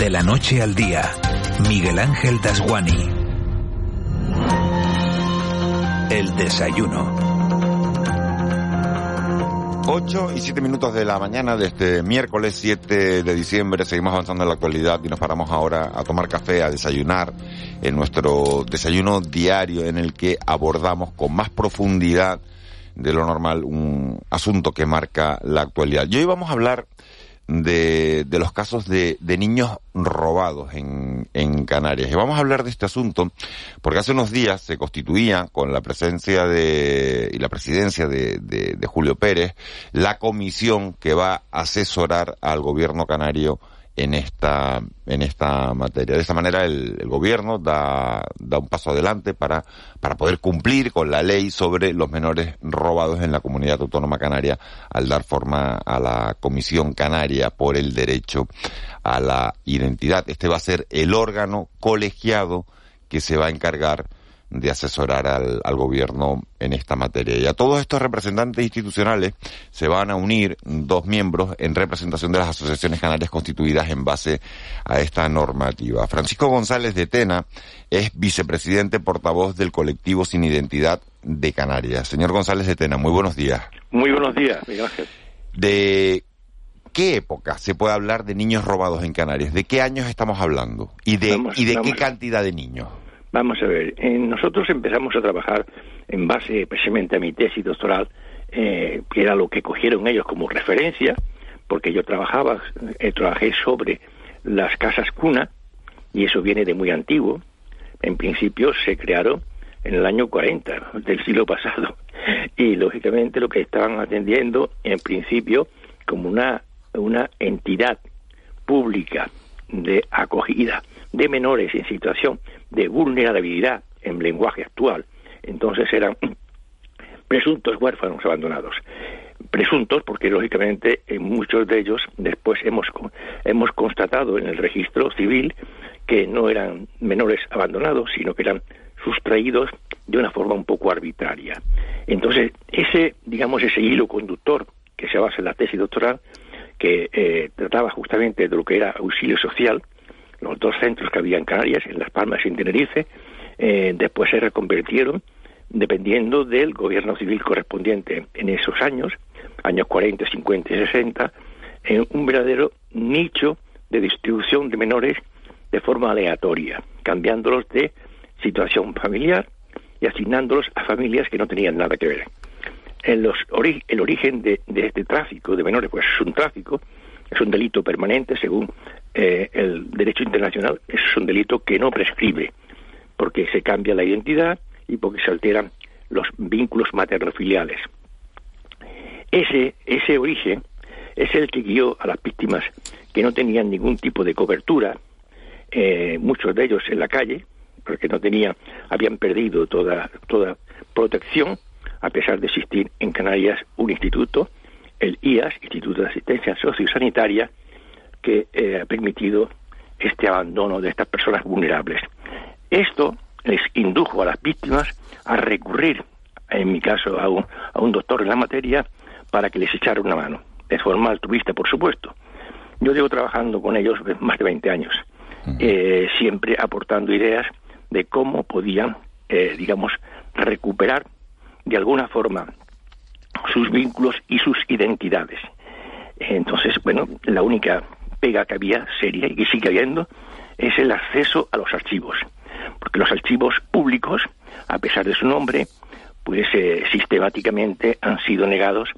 De la noche al día, Miguel Ángel Dasguani. El desayuno. 8 y 7 minutos de la mañana de este miércoles 7 de diciembre. Seguimos avanzando en la actualidad y nos paramos ahora a tomar café, a desayunar en nuestro desayuno diario en el que abordamos con más profundidad de lo normal un asunto que marca la actualidad. Y hoy vamos a hablar de, de los casos de, de niños robados en, en, Canarias. Y vamos a hablar de este asunto porque hace unos días se constituía con la presencia de, y la presidencia de, de, de Julio Pérez la comisión que va a asesorar al gobierno canario en esta, en esta materia. De esta manera el, el gobierno da, da un paso adelante para, para poder cumplir con la ley sobre los menores robados en la comunidad autónoma canaria al dar forma a la Comisión Canaria por el Derecho a la Identidad. Este va a ser el órgano colegiado que se va a encargar de asesorar al, al, gobierno en esta materia. Y a todos estos representantes institucionales se van a unir dos miembros en representación de las asociaciones canarias constituidas en base a esta normativa. Francisco González de Tena es vicepresidente portavoz del colectivo Sin Identidad de Canarias. Señor González de Tena, muy buenos días. Muy buenos días, Miguel Ángel. De qué época se puede hablar de niños robados en Canarias? ¿De qué años estamos hablando? ¿Y de, y qué cantidad de niños? Vamos a ver, eh, nosotros empezamos a trabajar en base precisamente a mi tesis doctoral, eh, que era lo que cogieron ellos como referencia, porque yo trabajaba, eh, trabajé sobre las casas cuna, y eso viene de muy antiguo. En principio se crearon en el año 40 del siglo pasado, y lógicamente lo que estaban atendiendo en principio como una, una entidad pública de acogida de menores en situación de vulnerabilidad en lenguaje actual, entonces eran presuntos huérfanos abandonados. Presuntos porque, lógicamente, en muchos de ellos después hemos, hemos constatado en el registro civil que no eran menores abandonados, sino que eran sustraídos de una forma un poco arbitraria. Entonces, ese, digamos, ese hilo conductor que se basa en la tesis doctoral, que eh, trataba justamente de lo que era auxilio social, los dos centros que había en Canarias, en Las Palmas y en Tenerife, eh, después se reconvirtieron, dependiendo del gobierno civil correspondiente en esos años, años 40, 50 y 60, en un verdadero nicho de distribución de menores de forma aleatoria, cambiándolos de situación familiar y asignándolos a familias que no tenían nada que ver. En los ori el origen de, de, este tráfico de menores, pues es un tráfico, es un delito permanente según eh, el derecho internacional, es un delito que no prescribe, porque se cambia la identidad y porque se alteran los vínculos materno-filiales. Ese, ese origen es el que guió a las víctimas que no tenían ningún tipo de cobertura, eh, muchos de ellos en la calle, porque no tenían, habían perdido toda, toda protección, a pesar de existir en Canarias un instituto, el IAS, Instituto de Asistencia Sociosanitaria, que eh, ha permitido este abandono de estas personas vulnerables. Esto les indujo a las víctimas a recurrir, en mi caso, a un, a un doctor en la materia para que les echara una mano, de forma altruista, por supuesto. Yo llevo trabajando con ellos más de 20 años, eh, siempre aportando ideas de cómo podían, eh, digamos, recuperar de alguna forma sus vínculos y sus identidades. Entonces, bueno, la única pega que había seria y que sigue habiendo es el acceso a los archivos, porque los archivos públicos, a pesar de su nombre, pues eh, sistemáticamente han sido negados,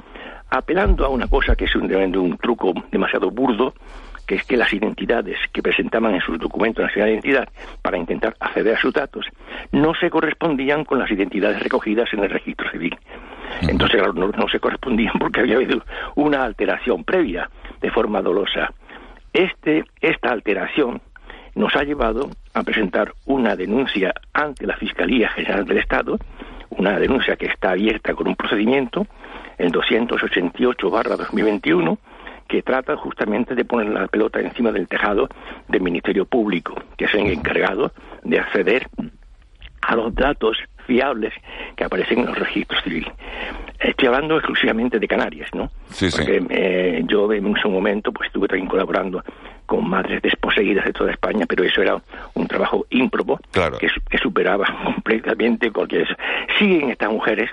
apelando a una cosa que es un, un truco demasiado burdo, que es que las identidades que presentaban en sus documentos nacional de identidad para intentar acceder a sus datos no se correspondían con las identidades recogidas en el registro civil. Entonces, no, no se correspondían porque había habido una alteración previa de forma dolosa. Este, esta alteración nos ha llevado a presentar una denuncia ante la Fiscalía General del Estado, una denuncia que está abierta con un procedimiento, el 288-2021, que trata justamente de poner la pelota encima del tejado del Ministerio Público, que es el encargado de acceder a los datos fiables que aparecen en los registros civiles. Estoy hablando exclusivamente de Canarias, ¿no? Sí, sí. Porque eh, yo en su momento pues estuve también colaborando con madres desposeídas de toda España, pero eso era un trabajo ímprobo Claro. que, su- que superaba completamente cualquier... Siguen estas mujeres,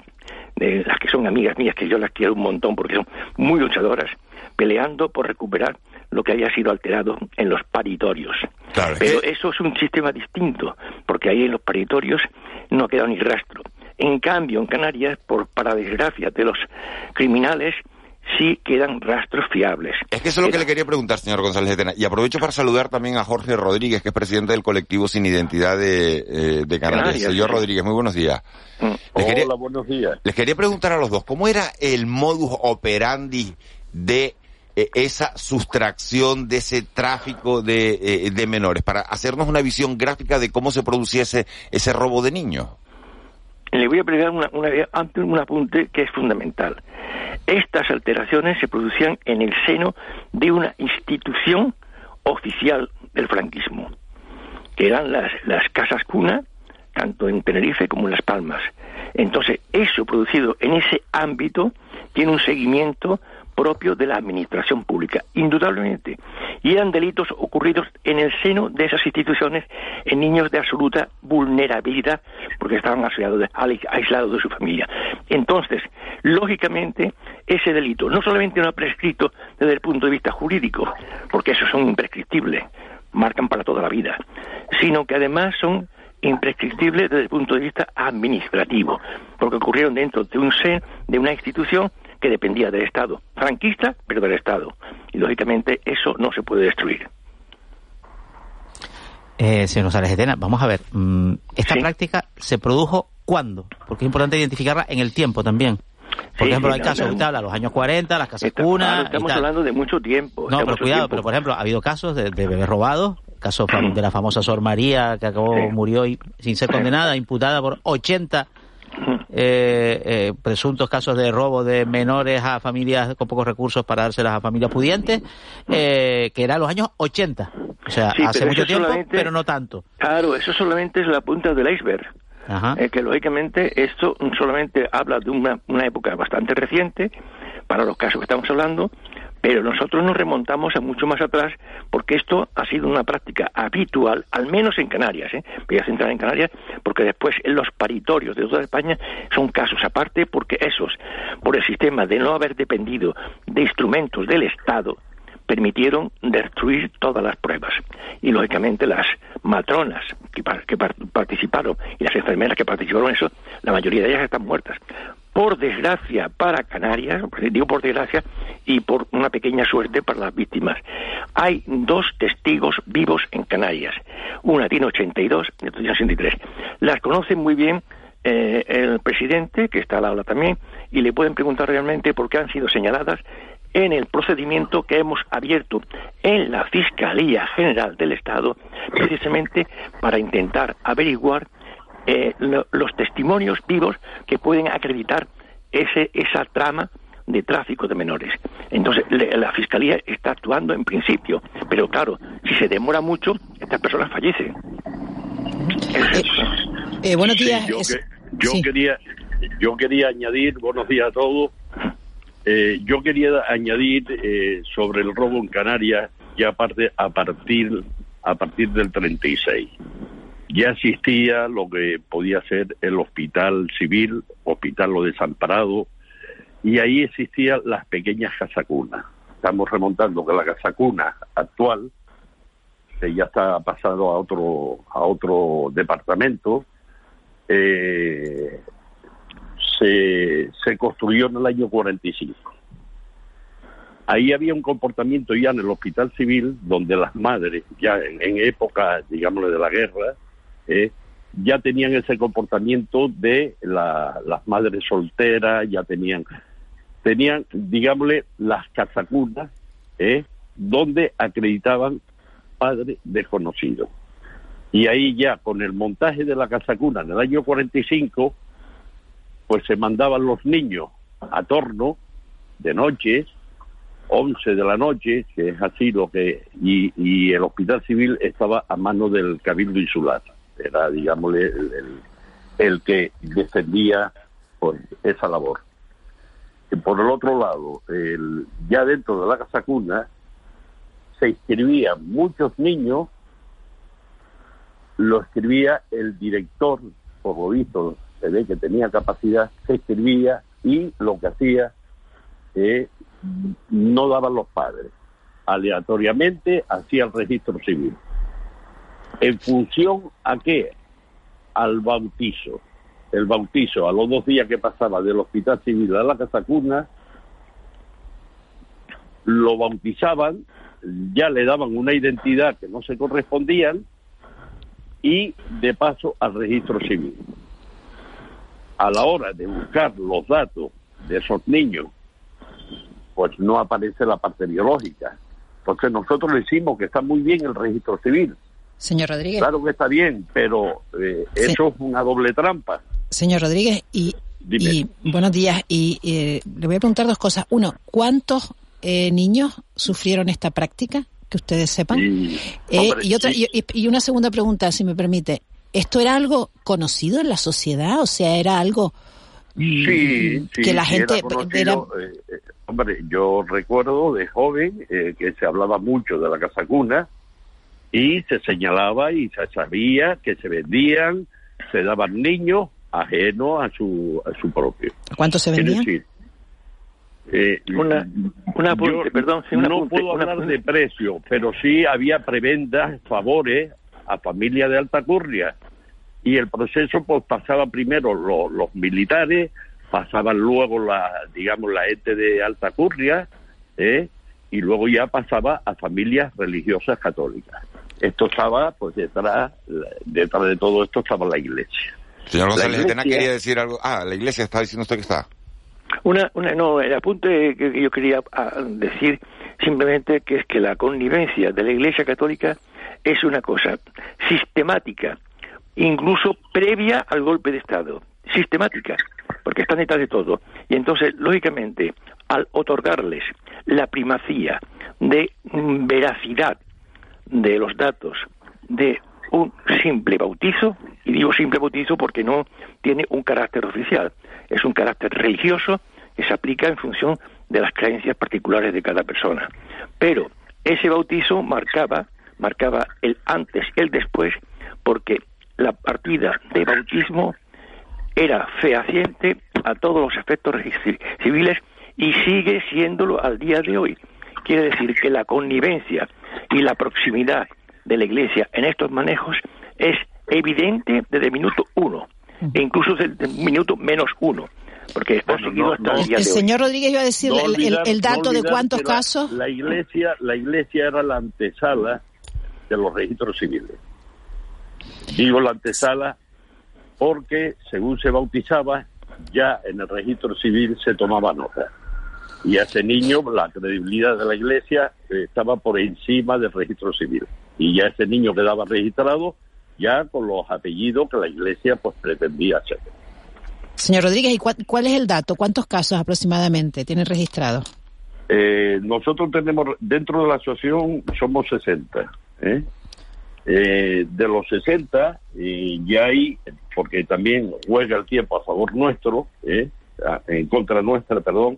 de las que son amigas mías, que yo las quiero un montón porque son muy luchadoras, peleando por recuperar lo que haya sido alterado en los paritorios. Claro, Pero que- eso es un sistema distinto, porque ahí en los paritorios no ha quedado ni rastro. En cambio, en Canarias, por para desgracia de los criminales, sí quedan rastros fiables. Es que eso es lo que Queda- le quería preguntar, señor González de Tena. Y aprovecho para saludar también a Jorge Rodríguez, que es presidente del colectivo Sin Identidad de, eh, de Canarias. Canarias, Señor. Rodríguez, muy buenos días. Mm. Les quería, Hola, buenos días. les quería preguntar a los dos, ¿cómo era el modus operandi de eh, esa sustracción, de ese tráfico de, eh, de menores? Para hacernos una visión gráfica de cómo se producía ese, ese robo de niños. Le voy a pregar una, una, un apunte que es fundamental. Estas alteraciones se producían en el seno de una institución oficial del franquismo, que eran las, las casas cuna, tanto en Tenerife como en Las Palmas. Entonces, eso producido en ese ámbito tiene un seguimiento propio de la administración pública, indudablemente. Y eran delitos ocurridos en el seno de esas instituciones en niños de absoluta vulnerabilidad, porque estaban aislados de, su familia. Entonces, lógicamente, ese delito no solamente no ha prescrito desde el punto de vista jurídico, porque esos son imprescriptibles, marcan para toda la vida, sino que además son imprescriptibles desde el punto de vista administrativo, porque ocurrieron dentro de un sen, de una institución que dependía del Estado, franquista, pero del Estado. Y lógicamente eso no se puede destruir. Eh, señor González de Tena, vamos a ver, mm, ¿esta Sí. práctica se produjo cuándo? Porque es importante identificarla en el tiempo también. Por Sí, ejemplo, sí, hay no, casos, usted habla, los años 40, las casas Está- cuna claro, y estamos tal. hablando de mucho tiempo. No, de pero cuidado, tiempo. pero por ejemplo, ha habido casos de, de bebés robados, casos de la famosa Sor María, que acabó, Sí. murió y, sin ser condenada, imputada por 80 eh, eh, presuntos casos de robo de menores a familias con pocos recursos para dárselas a familias pudientes, eh, que eran los años 80. O sea, Sí, hace mucho tiempo, pero no tanto. Claro, eso solamente es la punta del iceberg. Ajá. Eh, que lógicamente esto solamente habla de una, una época bastante reciente para los casos que estamos hablando, pero nosotros nos remontamos a mucho más atrás porque esto ha sido una práctica habitual, al menos en Canarias, ¿eh? voy a centrar en Canarias, porque después en los paritorios de toda España son casos aparte porque esos, por el sistema de no haber dependido de instrumentos del Estado, permitieron destruir todas las pruebas. Y lógicamente las matronas que, par- que par- participaron y las enfermeras que participaron en eso, la mayoría de ellas están muertas. Por desgracia para Canarias, digo por desgracia, y por una pequeña suerte para las víctimas, hay dos testigos vivos en Canarias. Una tiene 82 y otra tiene 63. Las conocen muy bien eh, el presidente, que está al lado también, y le pueden preguntar realmente por qué han sido señaladas en el procedimiento que hemos abierto en la Fiscalía General del Estado, precisamente para intentar averiguar eh, lo- los testimonios vivos que pueden acreditar ese, esa trama de tráfico de menores. Entonces, le- la Fiscalía está actuando en principio, pero claro, si se demora mucho, estas personas fallecen. Es- Eh, buenos Sí, días. yo es- que- yo sí. quería yo quería añadir buenos días a todos Eh, yo quería añadir eh, sobre el robo en Canarias ya aparte a partir a partir del 36 ya existía lo que podía ser el hospital civil hospital lo desamparado y ahí existían las pequeñas casacunas estamos remontando que la casacuna actual que ya está pasado a otro a otro departamento eh, se, se construyó en el año 45. Ahí había un comportamiento ya en el hospital civil donde las madres, ya en, en época, digámosle, de la guerra, eh, ya tenían ese comportamiento de la- las madres solteras, ya tenían, tenían, digámosle, las casacunas, eh, donde acreditaban padres desconocidos. Y ahí ya con el montaje de la casa cuna en el año 45, pues se mandaban los niños a torno de noche, 11 de la noche, que es así lo que... Y, el hospital civil estaba a mano del Cabildo Insular. Era, digámosle, el, que defendía pues, esa labor. Y por el otro lado, el, ya dentro de la casa cuna se inscribían muchos niños, lo escribía el director, por lo visto, se ve que tenía capacidad, se escribía y lo que hacía eh, no daban los padres. Aleatoriamente hacía el registro civil. ¿En función a qué? Al bautizo. El bautizo, a los dos días que pasaba del hospital civil a la casa cuna, lo bautizaban, ya le daban una identidad que no se correspondían y de paso al registro civil. A la hora de buscar los datos de esos niños pues no aparece la parte biológica. Entonces nosotros decimos que está muy bien el registro civil. Señor Rodríguez. Claro que está bien, pero eh, eso es una doble trampa. Señor Rodríguez, y, buenos días. Y eh, le voy a preguntar dos cosas. Uno, ¿cuántos eh, niños sufrieron esta práctica? Que ustedes sepan. y, otra, y, una segunda pregunta, si me permite. ¿Esto era algo conocido en la sociedad? O sea, era algo sí, que la gente era, Hombre, yo recuerdo de joven eh, que se hablaba mucho de la casa cuna y se señalaba y se sabía que se vendían, se daban niños ajenos a su, a su propio. ¿Cuánto se vendían? Eh, una, una perdón, no puedo hablar de precio, pero sí había prebendas, favores a familias de alta curria y el proceso pues pasaba primero los militares, pasaban luego la, digamos, la ente de alta curria, ¿eh? y luego ya pasaba a familias religiosas católicas. Esto estaba, pues detrás, detrás de todo esto estaba la iglesia. Señor González, iglesia... quería decir algo. Ah, la iglesia está diciendo usted que está. Una, una, no, el apunte que yo quería ah, decir simplemente que es que la connivencia de la Iglesia Católica es una cosa sistemática, incluso previa al golpe de Estado, sistemática porque están detrás de todo. Y entonces, lógicamente, al otorgarles la primacía de veracidad de los datos de un simple bautizo, y digo simple bautizo porque no tiene un carácter oficial, es un carácter religioso que se aplica en función de las creencias particulares de cada persona. Pero ese bautizo marcaba, marcaba el antes y el después, porque la partida de bautismo era fehaciente a todos los efectos civiles y sigue siéndolo al día de hoy. Quiere decir que la connivencia y la proximidad de la Iglesia en estos manejos es evidente desde el minuto uno, e incluso desde el minuto menos uno, porque ha seguido hasta el día el de señor Rodríguez iba a decir el, dato de cuántos casos. La Iglesia, la Iglesia era la antesala de los registros civiles. Digo la antesala porque según se bautizaba, ya en el registro civil se tomaba nota. Y a ese niño la credibilidad de la iglesia eh, estaba por encima del registro civil. Y ya ese niño quedaba registrado ya con los apellidos que la iglesia pues pretendía hacer. Señor Rodríguez, ¿y cuál, es el dato? ¿Cuántos casos aproximadamente tienen registrados? Eh, nosotros tenemos, dentro de la asociación somos 60. ¿eh? Eh, de los 60 eh, ya hay, porque también juega el tiempo a favor nuestro, eh, en contra nuestra, perdón,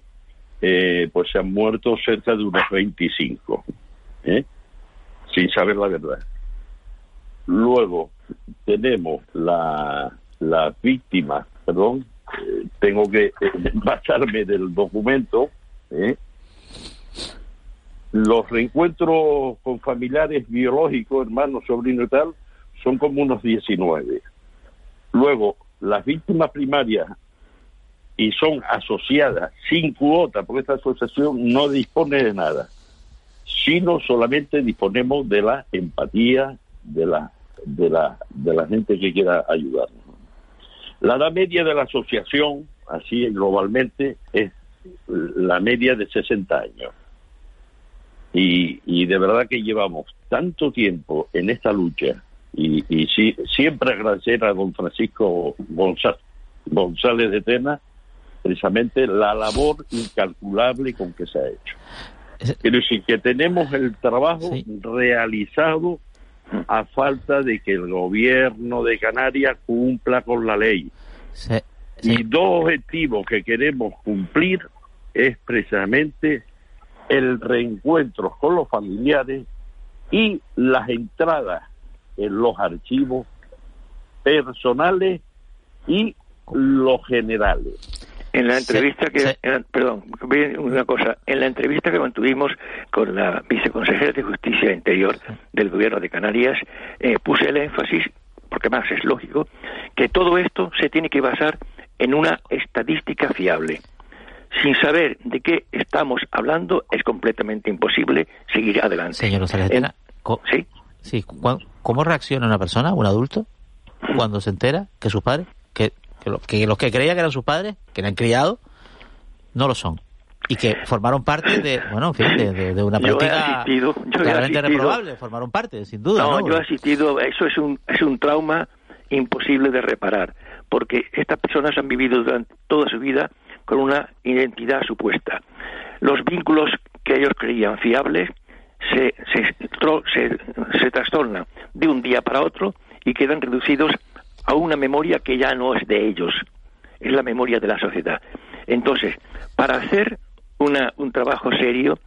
pues se han muerto cerca de unos 25, sin saber la verdad. Luego tenemos la, la víctima, perdón, tengo que basarme del documento, ¿eh? Los reencuentros con familiares biológicos, hermanos, sobrinos y tal, son como unos 19. Luego, las víctimas primarias y son asociadas sin cuota, porque esta asociación no dispone de nada, sino solamente disponemos de la empatía de la, de la, de la gente que quiera ayudarnos. La edad media de la asociación, así globalmente, es la media de 60 años. Y, y de verdad que llevamos tanto tiempo en esta lucha y, y sí, siempre agradecer a don Francisco González, de Tena precisamente la labor incalculable con que se ha hecho. Pero sí que tenemos el trabajo realizado a falta de que el gobierno de Canarias cumpla con la ley. Y dos objetivos que queremos cumplir es precisamente el reencuentro con los familiares y las entradas en los archivos personales y los generales. En la entrevista que, perdón, una cosa, en la entrevista que mantuvimos con la viceconsejera de Justicia Interior del Gobierno de Canarias, eh, puse el énfasis, porque más es lógico, que todo esto se tiene que basar en una estadística fiable. Sin saber de qué estamos hablando, es completamente imposible seguir adelante. Señor ¿sí? Sí, ¿cómo reacciona una persona, un adulto, cuando se entera que sus padres, que, que, los que creían que eran sus padres, que eran criados, no lo son? y que formaron parte de, bueno, en fin, de, una práctica yo claramente reprobable, formaron parte, sin duda. No, yo he asistido, eso es un, es un trauma imposible de reparar, porque estas personas han vivido durante toda su vida con una identidad supuesta. Los vínculos que ellos creían fiables se, se, se, trastornan de un día para otro y quedan reducidos a una memoria que ya no es de ellos, es la memoria de la sociedad. Entonces, para hacer una, un trabajo serio,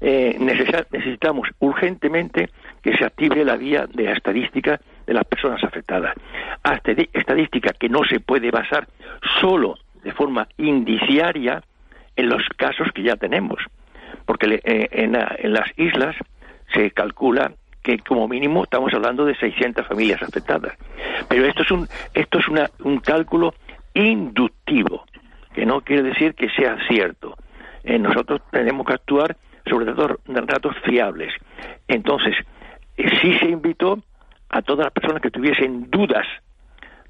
eh, necesitamos urgentemente que se active la vía de la estadística de las personas afectadas. Estadística que no se puede basar solo de forma indiciaria en los casos que ya tenemos porque eh, en, las islas se calcula que como mínimo estamos hablando de 600 familias afectadas. Pero esto es un, esto es un cálculo inductivo, que no quiere decir que sea cierto. Eh, nosotros tenemos que actuar sobre datos, datos fiables. Entonces, eh, sí se invitó a todas las personas que tuviesen dudas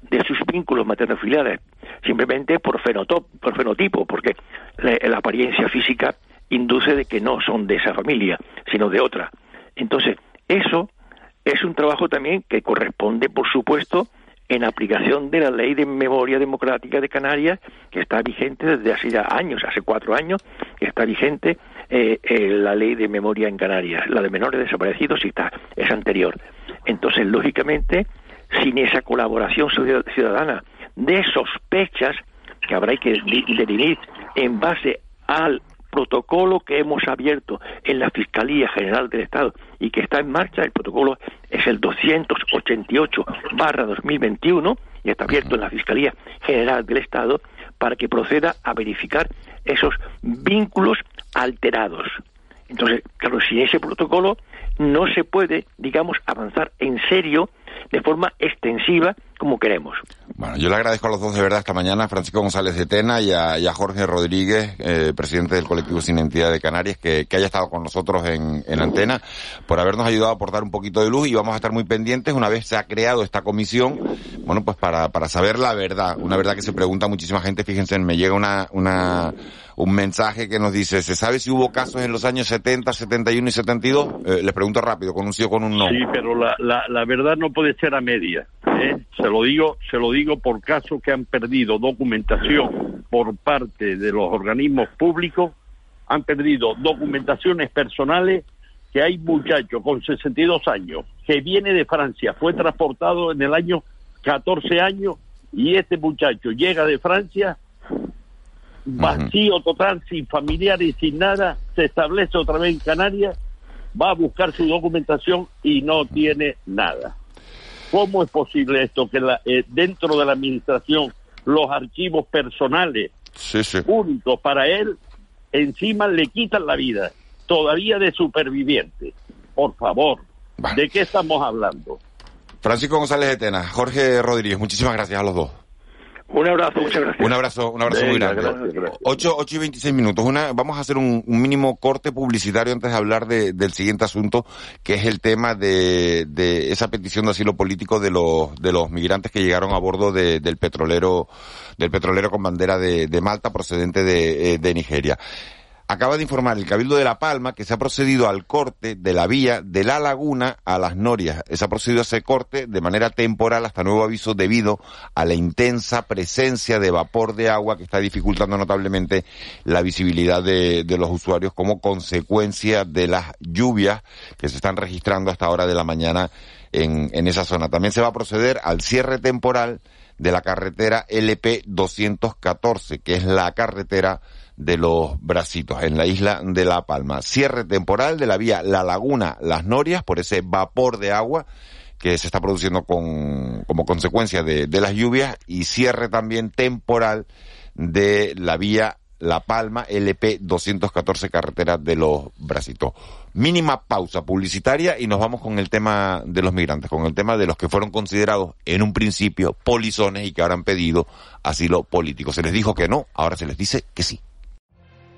de sus vínculos materno-filiales, simplemente por, por fenotipo, porque la apariencia física induce de que no son de esa familia, sino de otra. Entonces, eso es un trabajo también que corresponde, por supuesto, en aplicación de la Ley de Memoria Democrática de Canarias, que está vigente desde hace ya años, hace cuatro años, que está vigente eh, eh, la Ley de Memoria en Canarias. La de menores desaparecidos sí está, es anterior. Entonces, lógicamente, sin esa colaboración ciudadana de sospechas que habrá que definir en base al protocolo que hemos abierto en la Fiscalía General del Estado y que está en marcha, el protocolo es el 288 barra 2021 y está abierto en la Fiscalía General del Estado para que proceda a verificar esos vínculos alterados. Entonces, claro, sin ese protocolo no se puede, digamos, avanzar en serio de forma extensiva como queremos. Bueno, yo le agradezco a los dos de verdad esta mañana, a Francisco González de Tena y a, Jorge Rodríguez, eh, presidente del colectivo Sin Entidad de Canarias, que, haya estado con nosotros en, en, Antena, por habernos ayudado a aportar un poquito de luz y vamos a estar muy pendientes una vez se ha creado esta comisión, bueno, pues para, para saber la verdad, una verdad que se pregunta muchísima gente, fíjense, me llega una, una, un mensaje que nos dice, ¿se sabe si hubo casos en los años 70, 71 y 72? Eh, les pregunto rápido, con un sí o con un no. Sí, pero la, la, verdad no puede ser a media. ¿eh? Se lo digo, se lo digo por casos que han perdido documentación por parte de los organismos públicos, han perdido documentaciones personales que hay muchachos con 62 años que viene de Francia, fue transportado en el año 14 años y este muchacho llega de Francia vacío total, sin familiares, sin nada, se establece otra vez en Canarias, va a buscar su documentación y no tiene nada. ¿Cómo es posible esto que la, eh, dentro de la administración los archivos personales únicos para él encima le quitan la vida, todavía de superviviente? Por favor, ¿de qué estamos hablando? Francisco González de Tena, Jorge Rodríguez, muchísimas gracias a los dos. Un abrazo, muchas gracias. Un abrazo, un abrazo muy grande. 8, y 26 minutos. Una, vamos a hacer un, mínimo corte publicitario antes de hablar de, del siguiente asunto, que es el tema de, de esa petición de asilo político de los, de los migrantes que llegaron a bordo del petrolero, del petrolero con bandera de, Malta procedente de, eh, de Nigeria. Acaba de informar el Cabildo de La Palma que se ha procedido al corte de la vía de La Laguna a Las Norias. Se ha procedido a ese corte de manera temporal hasta nuevo aviso debido a la intensa presencia de vapor de agua que está dificultando notablemente la visibilidad de, los usuarios como consecuencia de las lluvias que se están registrando hasta hora de la mañana en esa zona. También se va a proceder al cierre temporal de la carretera LP 214, que es la carretera de los Bracitos, en la isla de La Palma. Cierre temporal de la vía La Laguna Las Norias por ese vapor de agua que se está produciendo con, como consecuencia de, de las lluvias y cierre también temporal de la vía La Palma LP 214 carretera de los Bracitos. Mínima pausa publicitaria y nos vamos con el tema de los migrantes, con el tema de los que fueron considerados en un principio polizones y que ahora han pedido asilo político. Se les dijo que no, ahora se les dice que sí.